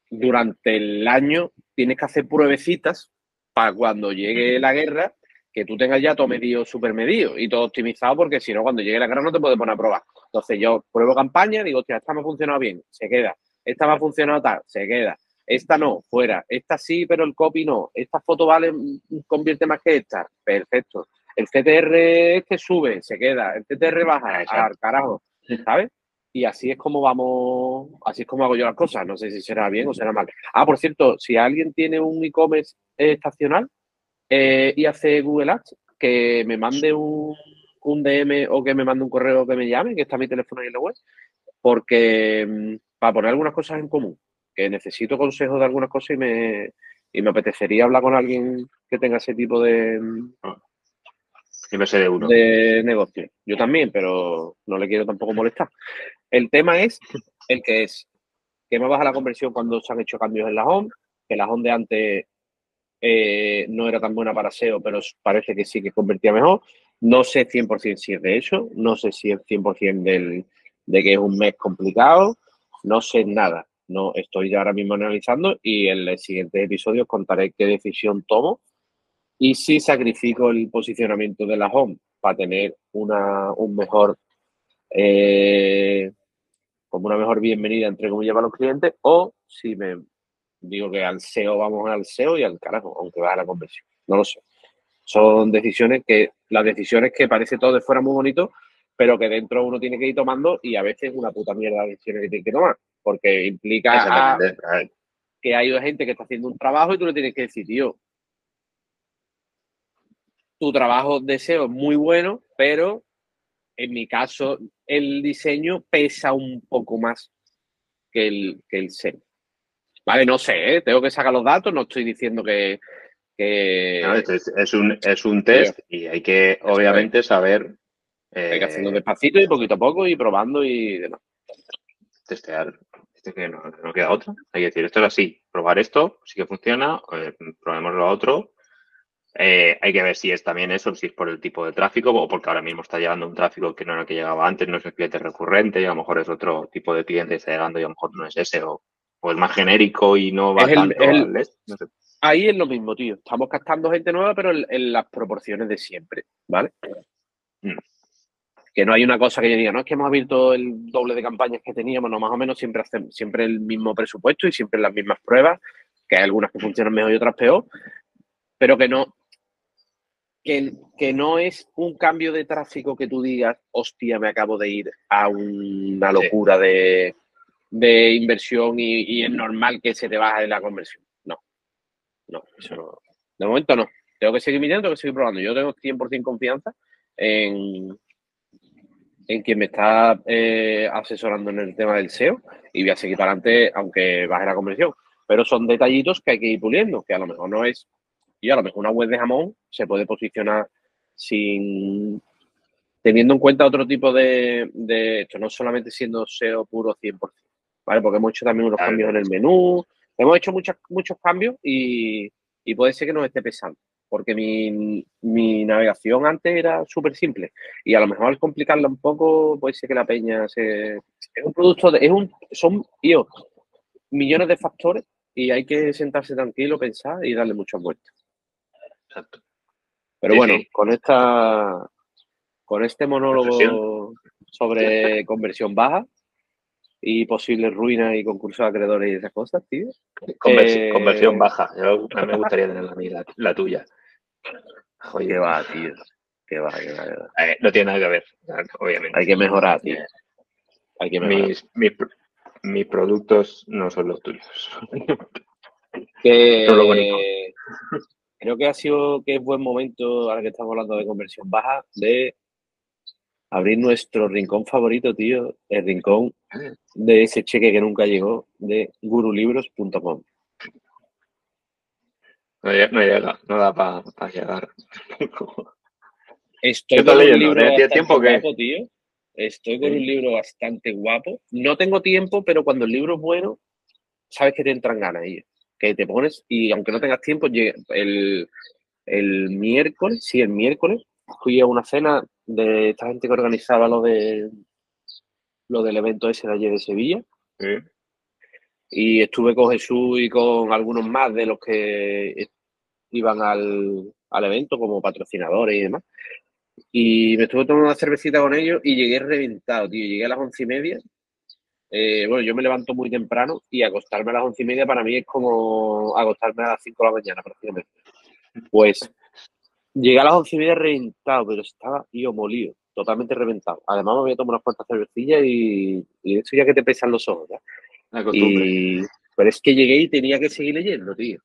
durante el año tienes que hacer pruebecitas para cuando llegue la guerra que tú tengas ya todo medido, súper medido y todo optimizado, porque si no, cuando llegue la guerra no te puedes poner a probar. Entonces yo pruebo campaña, digo, hostia, esta me ha funcionado bien, se queda. Esta me ha funcionado tal, se queda. Esta no, fuera. Esta sí, pero el copy no. Esta foto vale, convierte más que esta. Perfecto. El CTR este sube, se queda. El CTR baja, al carajo. ¿Sabes? Y así es como vamos, así es como hago yo las cosas. No sé si será bien o será mal. Ah, por cierto, si alguien tiene un e-commerce estacional, eh, y hace Google Ads, que me mande un, DM o que me mande un correo que me llame, que está mi teléfono ahí en la web, porque mm, para poner algunas cosas en común, que necesito consejos de algunas cosas y me, y me apetecería hablar con alguien que tenga ese tipo de, mm, de, uno. de negocio. Yo también, pero no le quiero tampoco molestar. El tema es el que es que me baja la conversión cuando se han hecho cambios en la home, que la home de antes eh, no era tan buena para SEO, pero parece que sí que convertía mejor. No sé 100% si es de eso, no sé si es 100% del, de que es un mes complicado, no sé nada, No estoy ahora mismo analizando y en el siguiente episodio os contaré qué decisión tomo y si sacrifico el posicionamiento de la home para tener una, un mejor, eh, como una mejor bienvenida entre comillas para los clientes, o si me digo que al SEO vamos al SEO y al carajo, aunque va a la conversión. No lo sé. Son decisiones que, las decisiones que parece todo de fuera muy bonito, pero que dentro uno tiene que ir tomando y a veces una puta mierda de decisiones que tiene que tomar, porque implica que hay gente que está haciendo un trabajo y tú le tienes que decir, tío, tu trabajo de SEO es muy bueno, pero en mi caso el diseño pesa un poco más que el, que el SEO. Vale, no sé, ¿eh? tengo que sacar los datos, no estoy diciendo que... es, un, es un test y hay que, obviamente, saber... hay que hacerlo eh, despacito y poquito a poco y probando y demás. Testear. Este que no, queda otra. Hay que decir, esto es así. Probar esto, sí que funciona, eh, probemos lo otro eh, hay que ver si es también eso, si es por el tipo de tráfico o porque ahora mismo está llegando un tráfico que no era el que llegaba antes, no es el cliente recurrente y a lo mejor es otro tipo de cliente que está llegando y a lo mejor no es ese o, o es más genérico y no va tanto Ahí es lo mismo, tío. Estamos captando gente nueva, pero en, las proporciones de siempre, ¿vale? Mm. Que no hay una cosa que yo diga, no es que hemos abierto el doble de campañas que teníamos, no, más o menos siempre hacemos siempre el mismo presupuesto y siempre las mismas pruebas, que hay algunas que funcionan mejor y otras peor, pero que no, que, no es un cambio de tráfico que tú digas, hostia, me acabo de ir a una locura de, inversión y, es normal que se te baje la conversión. No, no, eso no. De momento no. Tengo que seguir mirando, tengo que seguir probando. Yo tengo 100% confianza en, en quien me está eh, asesorando en el tema del SEO y voy a seguir para adelante aunque baje la conversión. Pero son detallitos que hay que ir puliendo, que a lo mejor no es y a lo mejor una web de jamón se puede posicionar sin teniendo en cuenta otro tipo de, de esto, no solamente siendo SEO puro 100%, ¿vale? Porque hemos hecho también unos cambios en el menú, hemos hecho muchos muchos cambios y, puede ser que nos esté pesando, porque mi, mi navegación antes era súper simple y a lo mejor al complicarla un poco puede ser que la peña se... Es un producto, de, es un, son, yo, millones de factores y hay que sentarse tranquilo, pensar y darle muchas vueltas. Exacto. Pero bueno, con esta con este monólogo sobre conversión baja y posibles ruinas y concursos acreedores y esas cosas, tío. conversión eh, baja. Yo, me gustaría tener la, la, tuya. Joder, qué va, tío. Qué va, qué va, eh, no tiene nada que ver, obviamente. Hay que mejorar, tío. Hay que mejorar. Mis, mis, mis productos no son los tuyos. Que, *laughs* lo bonito. *laughs* Creo que ha sido que es buen momento, ahora que estamos hablando de conversión baja, de abrir nuestro rincón favorito, tío, el rincón de ese cheque que nunca llegó, de gurulibros.com. No, llega, no da para llegar. Estoy con un libro bastante tiempo guapo, tío. Estoy con un libro bastante guapo. No tengo tiempo, pero cuando el libro es bueno, sabes que te entran ganas. Tío que te pones y aunque no tengas tiempo, el, el miércoles, sí, el miércoles, fui a una cena de esta gente que organizaba lo de lo del evento ese de ayer de Sevilla. Y estuve con Jesús y con algunos más de los que iban al, al evento como patrocinadores y demás. Y me estuve tomando una cervecita con ellos y llegué reventado, tío. Llegué a las once y media eh, bueno, yo me levanto muy temprano y acostarme a las once y media para mí es como acostarme a las cinco de la mañana prácticamente. Pues llegué a las once y media reventado, pero estaba yo molido, totalmente reventado. Además me voy a tomar unas cuantas cervecillas y, y eso ya que te pesan los ojos, Y, pero es que llegué y tenía que seguir leyendo, tío.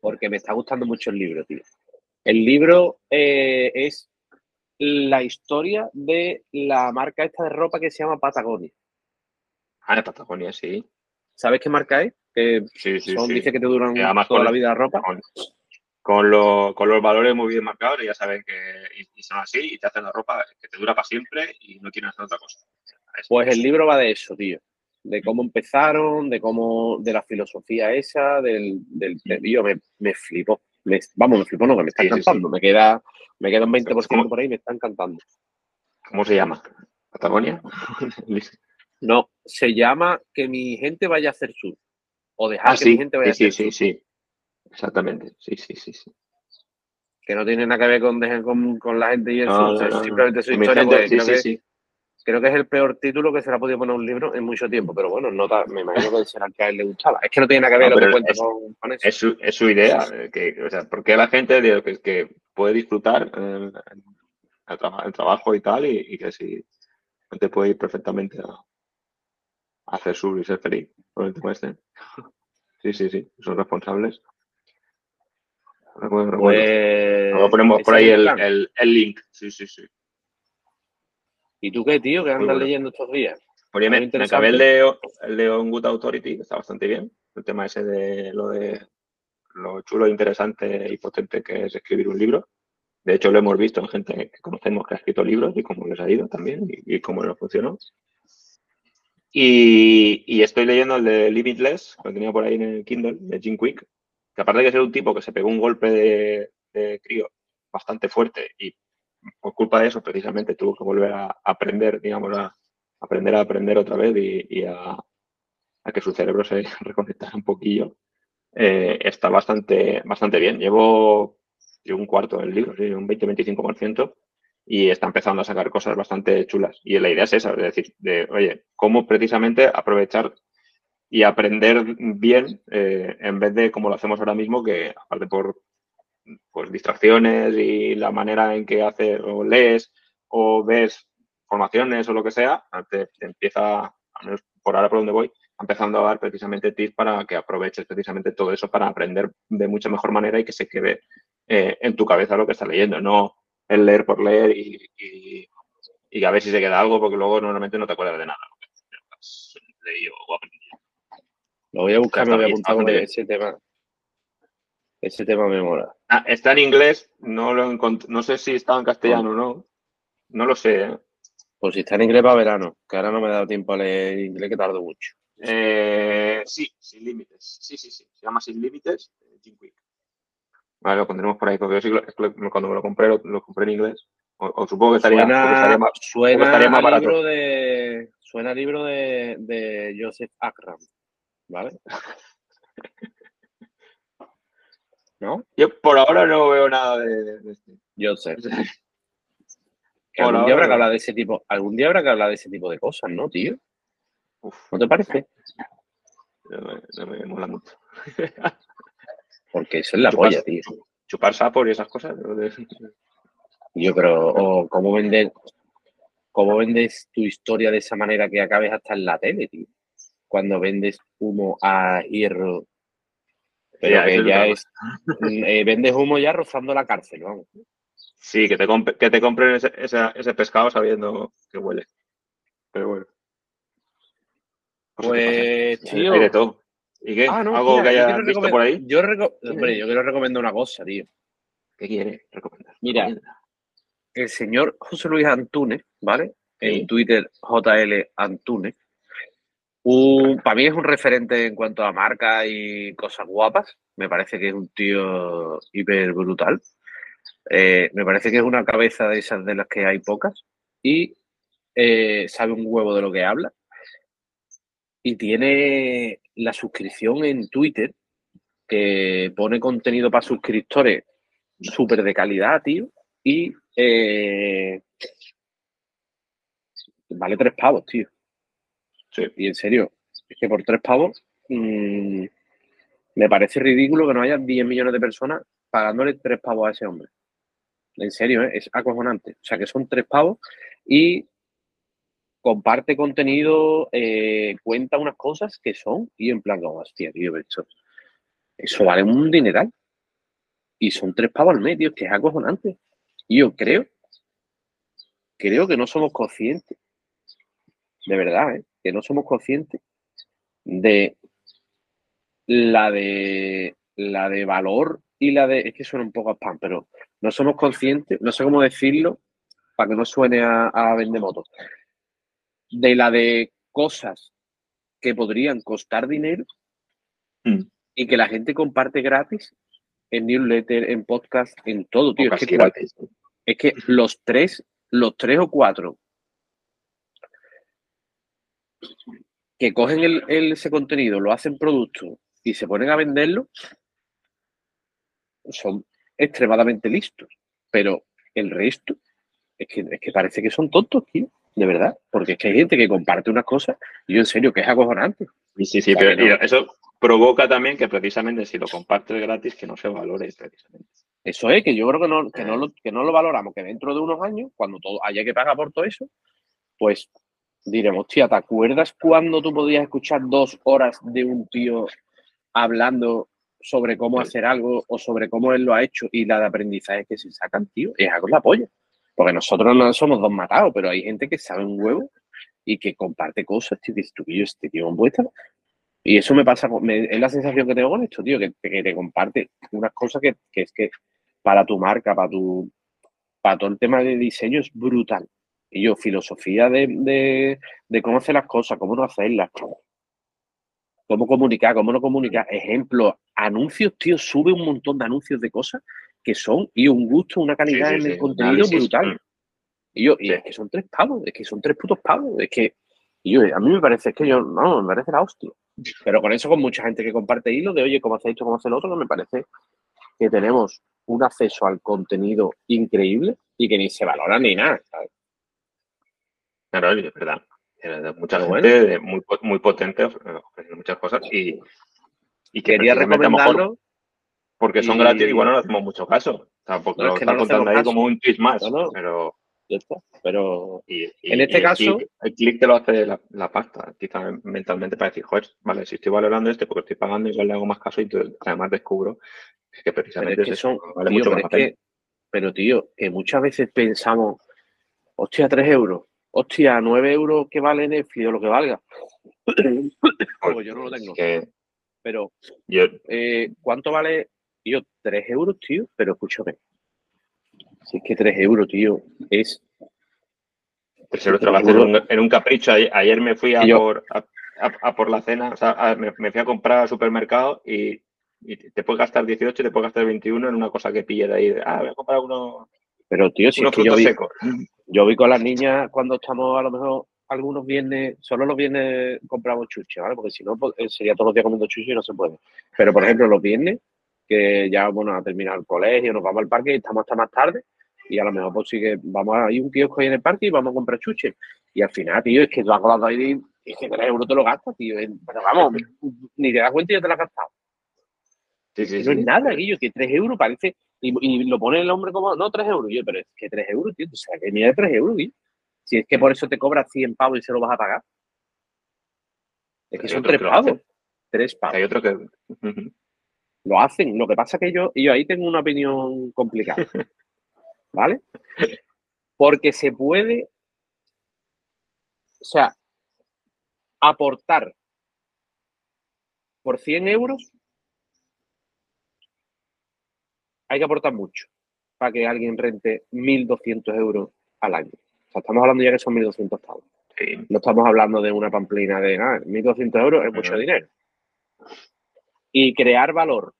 Porque me está gustando mucho el libro, tío. El libro eh, es la historia de la marca esta de ropa que se llama Patagonia. Ah, de Patagonia, sí. ¿Sabes qué marca es? Que sí, sí, son, dice que te duran toda la vida la ropa. Con, los valores muy bien marcados, ya saben que y, son así y te hacen la ropa que te dura para siempre y no quieren hacer otra cosa. Pues el libro va de eso, tío. De cómo empezaron, de cómo, de la filosofía esa, del, del, yo me, me flipo. vamos, me flipo, no, que me está encantando. Me queda, me queda un 20% por ahí, me está encantando. ¿Cómo se llama? ¿Patagonia? *laughs* No, se llama que mi gente vaya a hacer sur. O dejar Ah, que sí, mi gente vaya sí, a sí, hacer sí, sur. sí. Exactamente, sí, sí, sí, sí. Que no tiene nada que ver con, con, con la gente y el No, sur. no, es no, simplemente su historia. gente, porque sí, creo, sí, que, sí. creo que es el peor título que se le ha podido poner a un libro en mucho tiempo. Pero bueno, no me imagino que será que a él le gustaba. Es que no tiene nada que ver lo que cuenta es- con, con eso. Es su, es su idea, eh, que, o sea, porque la gente digo, que, que puede disfrutar eh, el, traba- el trabajo y tal, y, y que si gente puede ir perfectamente a hacer sur y ser feliz con el tema este. Sí, sí, sí, son responsables. Recuerdo, recuerdo. Pues, Luego ponemos por ahí el, el, el link. Sí, sí, sí. ¿Y tú qué, tío? ¿Qué andas bueno. leyendo estos días? Algo me, me acabé el de, el de On Good Authority, que está bastante bien. El tema ese de lo de lo chulo, interesante y potente que es escribir un libro. De hecho, lo hemos visto en gente que conocemos que ha escrito libros y cómo les ha ido también y, y cómo les funcionó. Y, y estoy leyendo el de Limitless, que lo tenía por ahí en el Kindle, de Jim Quick, que aparte de ser un tipo que se pegó un golpe de, de crío bastante fuerte y por culpa de eso precisamente tuvo que volver a aprender, digamos, a aprender a aprender otra vez y, y a, a que su cerebro se *laughs* reconectara un poquillo, eh, está bastante, bastante bien. Llevo, llevo un cuarto del libro, sí, un 20-25%, y está empezando a sacar cosas bastante chulas. Y la idea es esa, es decir, de, oye, cómo precisamente aprovechar y aprender bien eh, en vez de como lo hacemos ahora mismo, que aparte por pues, distracciones y la manera en que haces o lees o ves formaciones o lo que sea, te, empieza, al menos por ahora por donde voy, empezando a dar precisamente tips para que aproveches precisamente todo eso para aprender de mucha mejor manera y que se quede eh, en tu cabeza lo que estás leyendo, no el leer por leer y, y, y a ver si se queda algo, porque luego normalmente no te acuerdas de nada lo que has leído o aprendido. Lo voy a buscar, me voy a apuntar porque ese tema. Ese tema me mola. Ah, está en inglés, no lo no sé si está en castellano o no, no lo sé. ¿eh? Pues si está en inglés para verano, que ahora no me he dado tiempo a leer inglés, que tardo mucho. Eh, sí, sin límites. Sí, sí, sí. Se llama Sin Límites, Jim Quick. Vale, lo pondremos por ahí, porque yo sí cuando me lo compré, lo, lo compré en inglés. O, o supongo que estaría, Suena, estaría más. suena estaría más a barato. libro de. Suena libro de, de Joseph Akram. ¿Vale? *laughs* ¿No? Yo por ahora no veo nada de, de este. Joseph. *laughs* Algún día habrá que hablar de ese tipo. Algún día habrá que hablar de ese tipo de cosas, ¿no, tío? Uf, ¿No te parece? *laughs* no me, no me mola mucho. Porque eso es la Chupar- polla, tío. Chupar sapos y esas cosas. Yo creo, o cómo vender, cómo vendes tu historia de esa manera que acabes hasta en la tele, tío. Cuando vendes humo a hierro, pero Ya, que ya es, mm, eh, vendes humo ya rozando la cárcel, vamos. Sí, que te, que te compren ese, ese, ese pescado sabiendo que huele. Pero bueno. Pues, tío. Hay de todo. ¿Y qué? Ah, no, ¿Algo mira, que visto recomendar- por ahí? Yo, reco- hombre, yo quiero recomendar una cosa, tío. ¿Qué quieres recomendar? Mira. El señor José Luis Antúnez, ¿vale? Sí. En Twitter, JL Antúnez. Un, para mí es un referente en cuanto a marca y cosas guapas. Me parece que es un tío hiper brutal. Eh, me parece que es una cabeza de esas de las que hay pocas. Y eh, sabe un huevo de lo que habla. Y tiene la suscripción en Twitter, que pone contenido para suscriptores súper de calidad, tío. Y eh, vale tres pavos, tío. Sí. Y en serio, es que por tres pavos mm, me parece ridículo que no haya 10 millones de personas pagándole tres pavos a ese hombre. En serio, ¿eh? es acojonante. O sea, que son tres pavos y comparte contenido, eh, cuenta unas cosas que son, y en plan, como, hostia, tío, eso, eso vale un dineral. Y son tres pavos al mes, tío, que es acojonante. Yo creo, creo que no somos conscientes, de verdad, ¿eh? que no somos conscientes de la de la de valor y la de. Es que suena un poco a spam, pero no somos conscientes, no sé cómo decirlo para que no suene a, a vendemotos. De la de cosas que podrían costar dinero Mm. y que la gente comparte gratis en newsletter, en podcast, en todo, tío. Es que, casi cual- gratis. es que los tres, los tres o cuatro que cogen el, ese contenido, lo hacen producto y se ponen a venderlo, son extremadamente listos. Pero el resto es que, es que parece que son tontos, tío. De verdad. Porque es que hay gente que comparte unas cosas y yo en serio que es acojonante. Sí, sí, sí, pero eso provoca también que precisamente si lo compartes gratis, que no se valore precisamente. Eso es, que yo creo que no, que no, lo, que no lo valoramos, que dentro de unos años, cuando todo haya que pagar por todo eso, pues diremos, tía, ¿te acuerdas cuando tú podías escuchar dos horas de un tío hablando sobre cómo hacer algo o sobre cómo él lo ha hecho y la de aprendizaje que se sacan, tío? Es algo la polla. Porque nosotros no somos dos matados, pero hay gente que sabe un huevo y que comparte cosas, tío, que tú, yo este tío vuestra. Y eso me pasa, es la sensación que tengo con esto, tío, que, te comparte unas cosas que, es que para tu marca, para tu para todo el tema de diseño es brutal. Y yo, filosofía de, de, cómo hacer las cosas, cómo no hacerlas, cómo comunicar, cómo no comunicar. Ejemplo, anuncios, tío, sube un montón de anuncios de cosas que son, y un gusto, una calidad en el contenido brutal. Y yo, y es que son tres pavos, es que son tres putos pavos, es que, y yo, a mí me parece, es que yo, no, me parece la hostia. Pero con eso, con mucha gente que comparte hilos de, oye, ¿cómo hace esto, cómo hace lo otro? Que me parece que tenemos un acceso al contenido increíble y que ni se valora ni nada, ¿sabes? Claro, es verdad. Mucha gente muy, muy potente ofreciendo muchas cosas y, y que quería recomendarlo porque son gratis, igual no le hacemos mucho caso. Tampoco lo están contando ahí como un twist más. Pero, pero en este caso. El clic te lo hace la, pasta. Quizá mentalmente para decir, joder, vale, si estoy valorando este porque estoy pagando, igual le hago más caso y además descubro que precisamente es son, vale mucho pero, más pero tío, que muchas veces pensamos, hostia, 3 euros, hostia, 9 euros que vale Netflix o lo que valga. pues yo no lo tengo. pero, eh, ¿cuánto vale Tío, 3 euros, tío, pero escúchame. Si es que 3 euros, tío, es. 3 euros trabajar en un capricho. Ayer me fui a, por, a, por la cena, o sea, me, fui a comprar al supermercado y, te puedes gastar 18 y te puedes gastar 21 en una cosa que pille de ahí. ah, voy a comprar uno. Pero, tío, si es que yo vi, yo vi con las niñas cuando estamos a lo mejor algunos viernes, solo los viernes compramos chuche, ¿vale? Porque si no, pues, eh, sería todos los días comiendo chuche y no se puede. Pero, por ejemplo, los viernes que ya, bueno, a terminar el colegio, nos vamos al parque y estamos hasta más tarde. Y a lo mejor, pues sí que vamos a ir un kiosco ahí en el parque y vamos a comprar chuches. Y al final, tío, es que tú has colado ahí y es que 3 euros te lo gastas, tío. Pero vamos, ni te das cuenta y ya te lo has gastado. Sí, sí, no es nada, Guillo, que 3 euros parece. Y, lo pone el hombre como, no, 3 euros. Yo, pero es que 3 euros, tío, o sea, que ni de 3 euros, Guillo. Si es que por eso te cobras 100 pavos y se lo vas a pagar. Es que son 3 pavos. 3 pavos. Hay otro que. Lo hacen. Lo que pasa que yo, yo ahí tengo una opinión complicada. *laughs* ¿Vale? Porque se puede, o sea, aportar por 100 euros, hay que aportar mucho para que alguien rente 1.200 euros al año. O sea, estamos hablando ya que son 1.200 pavos. No estamos hablando de una pamplina de nada. 1.200 euros es mucho dinero y crear valor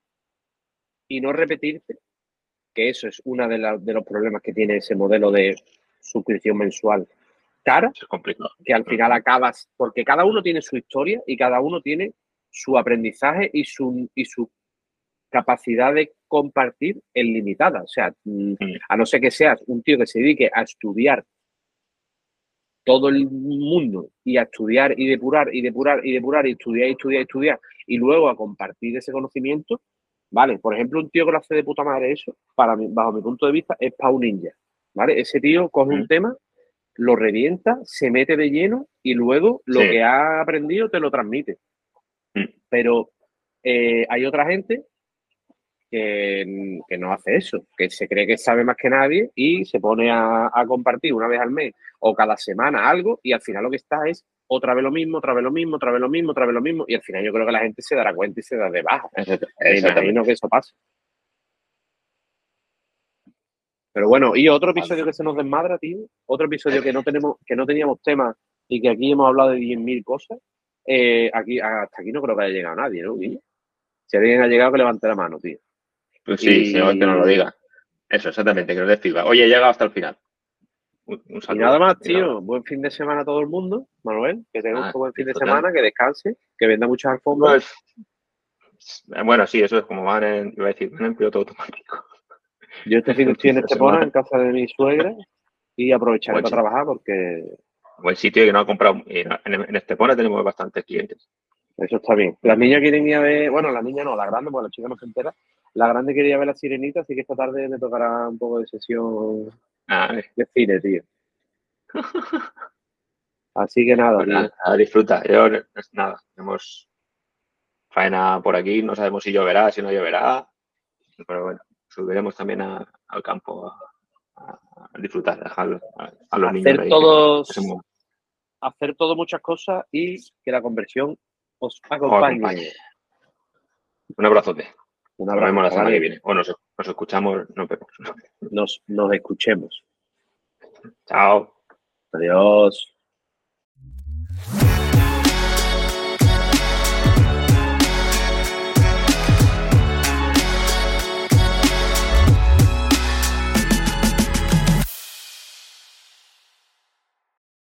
y no repetirte, que eso es uno de, los problemas que tiene ese modelo de suscripción mensual cara, que al final acabas, porque cada uno tiene su historia y cada uno tiene su aprendizaje y su, y su capacidad de compartir es limitada. O sea, mm, mm. a no ser que seas un tío que se dedique a estudiar todo el mundo y a estudiar y depurar y depurar y depurar y estudiar y estudiar y estudiar y luego a compartir ese conocimiento, ¿vale? Por ejemplo, un tío que lo hace de puta madre eso, para mí, bajo mi punto de vista, es Pau Ninja, ¿vale? Ese tío coge un tema, lo revienta, se mete de lleno y luego lo que ha aprendido te lo transmite. Mm. Pero eh, hay otra gente que, no hace eso, que se cree que sabe más que nadie y se pone a, compartir una vez al mes o cada semana algo y al final lo que está es otra vez lo mismo, otra vez lo mismo, otra vez lo mismo, otra vez lo mismo y al final yo creo que la gente se dará cuenta y se da de baja. Imagino que eso pasa. Pero bueno, y otro episodio que se nos desmadra, tío, otro episodio que no tenemos, que no teníamos tema y que aquí hemos hablado de 10.000 cosas, eh, aquí, hasta aquí no creo que haya llegado nadie, ¿no? Si alguien ha llegado, que levante la mano, tío. Pues sí, y... que no lo diga. Eso, exactamente, que no le escriba. Oye, he llegado hasta el final. Un, un Y saludo. nada más, nada. tío. Buen fin de semana a todo el mundo, Manuel. Que tenga Ah, un buen fin de semana, que descanse, que venda muchas alfombras. Pues, bueno, sí, eso es como van en, iba a decir, van en piloto automático. Yo este fin estoy en Estepona, en casa de mi suegra, y aprovecharé Buen para sitio. trabajar porque Buen sitio que no ha comprado. En, Estepona tenemos bastantes clientes. eso está bien. Las niñas quieren ir a ver, bueno, la niña no, la grande, porque la chica no se entera. La grande quería ver la sirenita, así que esta tarde me tocará un poco de sesión Ah, de cine, tío. *laughs* Así que nada, pues tío. nada, a disfrutar. Yo, eh, nada, tenemos faena por aquí, no sabemos si lloverá, si no lloverá. Pero bueno, subiremos también a- al campo a, disfrutar, a a, los niños hacer que- todos, que hacer todo muchas cosas y que la conversión os acompañe. Un abrazote. Un abrazo. Nos vemos la semana que viene. O nos, nos escuchamos, nos vemos. *laughs* Nos, nos escuchemos. Chao. Adiós.